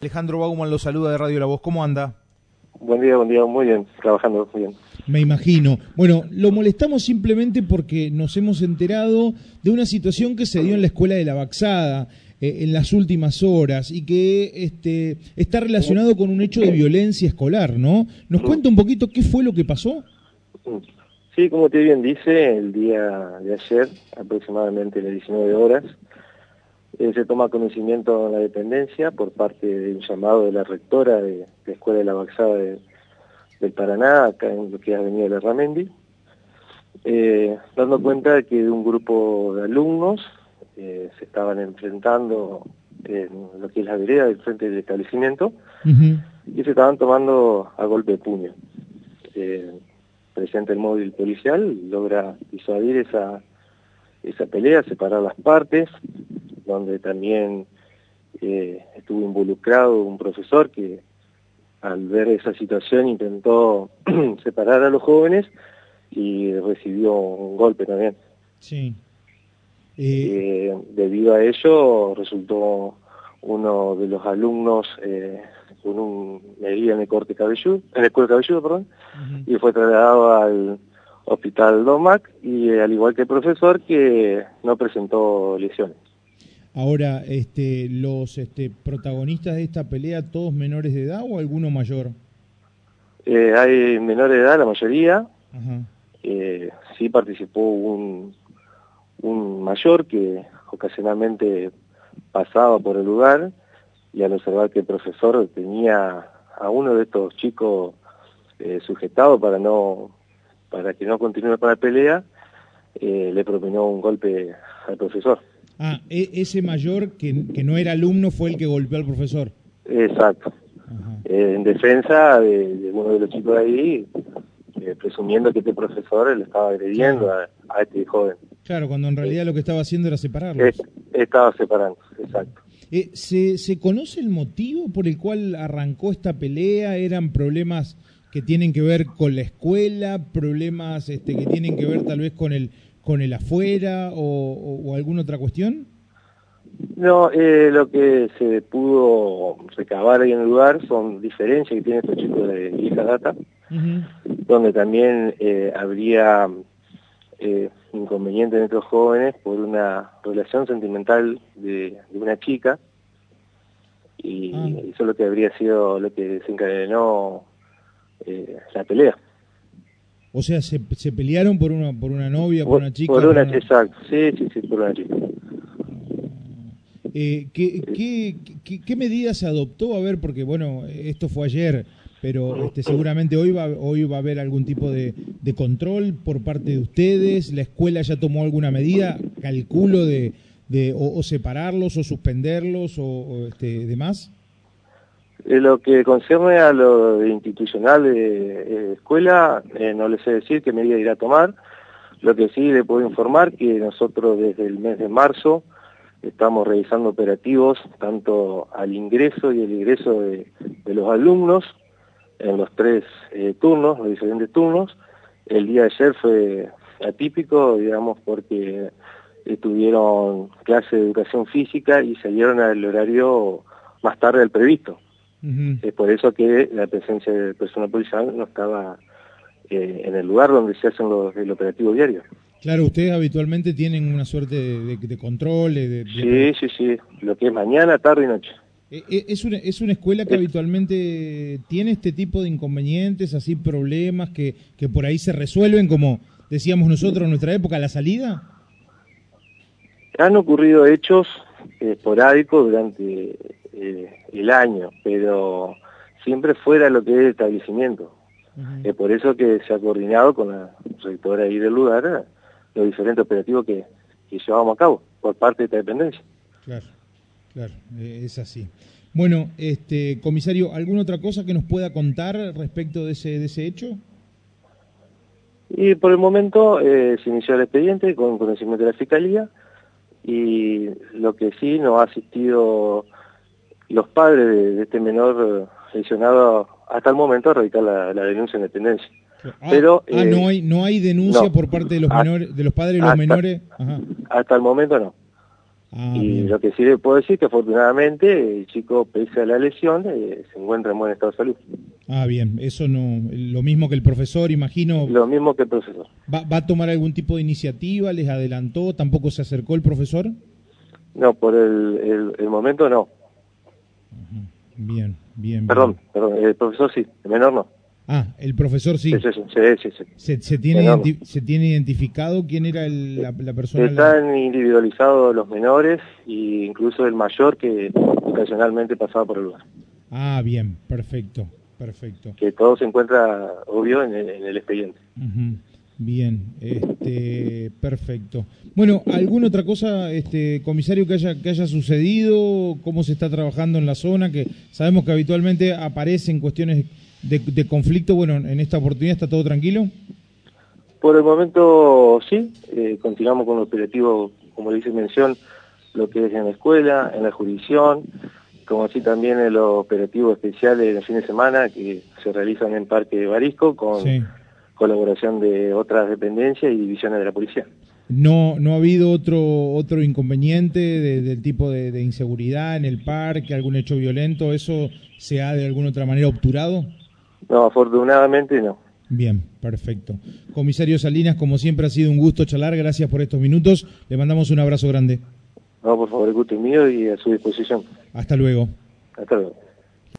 Alejandro Bauman lo saluda de Radio La Voz. ¿Cómo anda? Buen día, buen día, muy bien, trabajando muy bien. Me imagino. Bueno, lo molestamos simplemente porque nos hemos enterado de una situación que se dio en la escuela de la Baxada eh, en las últimas horas y que este, está relacionado con un hecho de violencia escolar, ¿no? ¿Nos cuenta un poquito qué fue lo que pasó? Sí, como te bien dice, el día de ayer, aproximadamente a las 19 horas, eh, se toma conocimiento en la dependencia por parte de un llamado de la rectora de, la Escuela de la Baxada del Paraná, acá en lo que es Avenida de Ramendi, eh, dando cuenta de que un grupo de alumnos eh, se estaban enfrentando en lo que es la vereda del frente del establecimiento y se estaban tomando a golpe de puño. presente el móvil policial logra disuadir esa, esa pelea, separar las partes, donde también eh, estuvo involucrado un profesor que al ver esa situación intentó separar a los jóvenes y recibió un golpe también. Sí. Eh, debido a ello resultó uno de los alumnos eh, con un medida en el corte cabelludo, en el cuero cabelludo, perdón, y fue trasladado al hospital Domac y al igual que el profesor que no presentó lesiones. Ahora, este, los este, protagonistas de esta pelea, ¿todos menores de edad o alguno mayor? Eh, hay menores de edad, la mayoría. Eh, sí participó un, un mayor que ocasionalmente pasaba por el lugar y al observar que el profesor tenía a uno de estos chicos eh, sujetado para no para que no continúe con la pelea, eh, le propinó un golpe al profesor. Ah, e, ese mayor que, que, no era alumno fue el que golpeó al profesor. Exacto. Eh, en defensa de, uno de los chicos de ahí, eh, presumiendo que este profesor le estaba agrediendo a, este joven. Claro, cuando en realidad lo que estaba haciendo era separarlos. estaba separando, exacto. Eh, ¿se, ¿Se conoce el motivo por el cual arrancó esta pelea? ¿Eran problemas que tienen que ver con la escuela, problemas este, que tienen que ver tal vez con el con el afuera o, alguna otra cuestión? No, eh, lo que se pudo recabar ahí en el lugar son diferencias que tienen estos chicos de vieja data, donde también eh, habría eh, inconvenientes en estos jóvenes por una relación sentimental de, una chica, y ah. eso es lo que habría sido lo que desencadenó eh, la pelea. O sea, se, se pelearon por una por una novia, por, una chica. Por una, exacto, sí, sí, sí, por una chica. Eh, ¿qué, qué, qué, medidas se adoptó? A ver, porque bueno, esto fue ayer, pero este, seguramente hoy va, hoy va a haber algún tipo de, de control por parte de ustedes. ¿La escuela ya tomó alguna medida? Calculo de, de o, separarlos o suspenderlos o, o este, demás. En lo que concierne a lo institucional de, escuela, eh, no le sé decir qué medida irá a tomar. Lo que sí le puedo informar que nosotros desde el mes de marzo estamos realizando operativos tanto al ingreso y el ingreso de, los alumnos en los tres eh, turnos, los diferentes turnos. El día de ayer fue atípico, digamos, porque tuvieron clase de educación física y salieron al horario más tarde del previsto. Es por eso que la presencia del personal policial no estaba eh, en el lugar donde se hacen los, el operativo diario. Claro, ustedes habitualmente tienen una suerte de, control. De, Sí, sí, sí, lo que es mañana, tarde y noche. Eh, eh, ¿Es una, ¿Es una escuela que habitualmente tiene este tipo de inconvenientes, así problemas que, que por ahí se resuelven, como decíamos nosotros en nuestra época, la salida? Han ocurrido hechos esporádicos durante eh, el año, pero siempre fuera lo que es el establecimiento. Es por eso que se ha coordinado con la rectora ahí del lugar eh, los diferentes operativos que, llevamos a cabo por parte de esta dependencia. Claro, claro, eh, es así. Bueno, este comisario, ¿alguna otra cosa que nos pueda contar respecto de ese, de ese hecho? Y por el momento se inició el expediente con conocimiento de la Fiscalía y lo que sí nos ha asistido los padres de, este menor lesionado hasta el momento a radicar la, denuncia en dependencia. Ah, Pero, ah, no eh, hay no hay denuncia por parte de los menores, de los padres de los menores. Hasta el momento no. Ah, y lo que sí le puedo decir que afortunadamente el chico, pese a la lesión, eh, se encuentra en buen estado de salud. Ah, bien, eso no, lo mismo que el profesor, imagino. Lo mismo que el profesor. ¿Va, a tomar algún tipo de iniciativa? ¿Les adelantó? ¿Tampoco se acercó el profesor? No, por el, el, momento no. Bien, bien. Perdón, perdón, el profesor sí, el menor no. Ah, el profesor sí. Sí, sí, sí. ¿Se, se, tiene, ¿Se tiene identificado quién era la, persona? Están individualizados los menores e incluso el mayor que ocasionalmente pasaba por el lugar. Ah, bien, perfecto, perfecto. Que todo se encuentra, obvio, en el, expediente. Bien, este, perfecto. Bueno, ¿alguna otra cosa, este, comisario, que haya, que haya sucedido? ¿Cómo se está trabajando en la zona? Que sabemos que habitualmente aparecen cuestiones de, conflicto, bueno, en esta oportunidad está todo tranquilo. Por el momento sí, eh, continuamos con el operativo, como le hice mención, lo que es en la escuela, en la jurisdicción, como así también en los operativos especiales de fin de semana que se realizan en Parque de Barisco con colaboración de otras dependencias y divisiones de la policía. No, no ha habido otro otro inconveniente del tipo de, de, inseguridad en el parque, algún hecho violento, eso se ha de alguna otra manera obturado. No, afortunadamente no. Bien, perfecto. Comisario Salinas, como siempre ha sido un gusto charlar, gracias por estos minutos, le mandamos un abrazo grande. No, por favor, el gusto es mío y a su disposición. Hasta luego. Hasta luego.